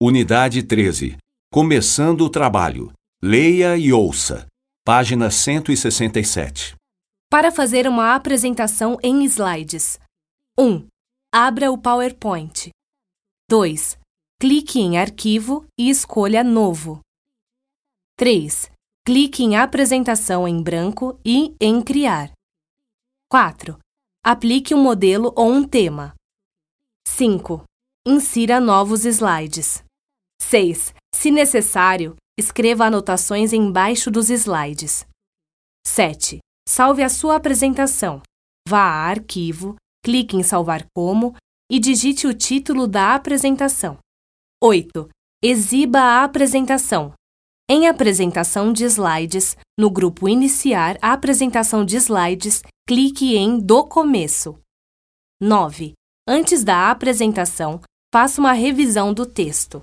Unidade 13. Começando o trabalho. Leia e ouça. Página 167. Para fazer uma apresentação em slides. 1. Abra o PowerPoint. 2. Clique em Arquivo e escolha Novo. 3. Clique em Apresentação em branco e em Criar. 4. Aplique um modelo ou um tema. 5. Insira novos slides. 6. Se necessário, escreva anotações embaixo dos slides. 7. Salve a sua apresentação. Vá a Arquivo, clique em Salvar como e digite o título da apresentação. 8. Exiba a apresentação. Em Apresentação de Slides, no grupo Iniciar a apresentação de slides, clique em Do começo. 9. Antes da apresentação, faça uma revisão do texto.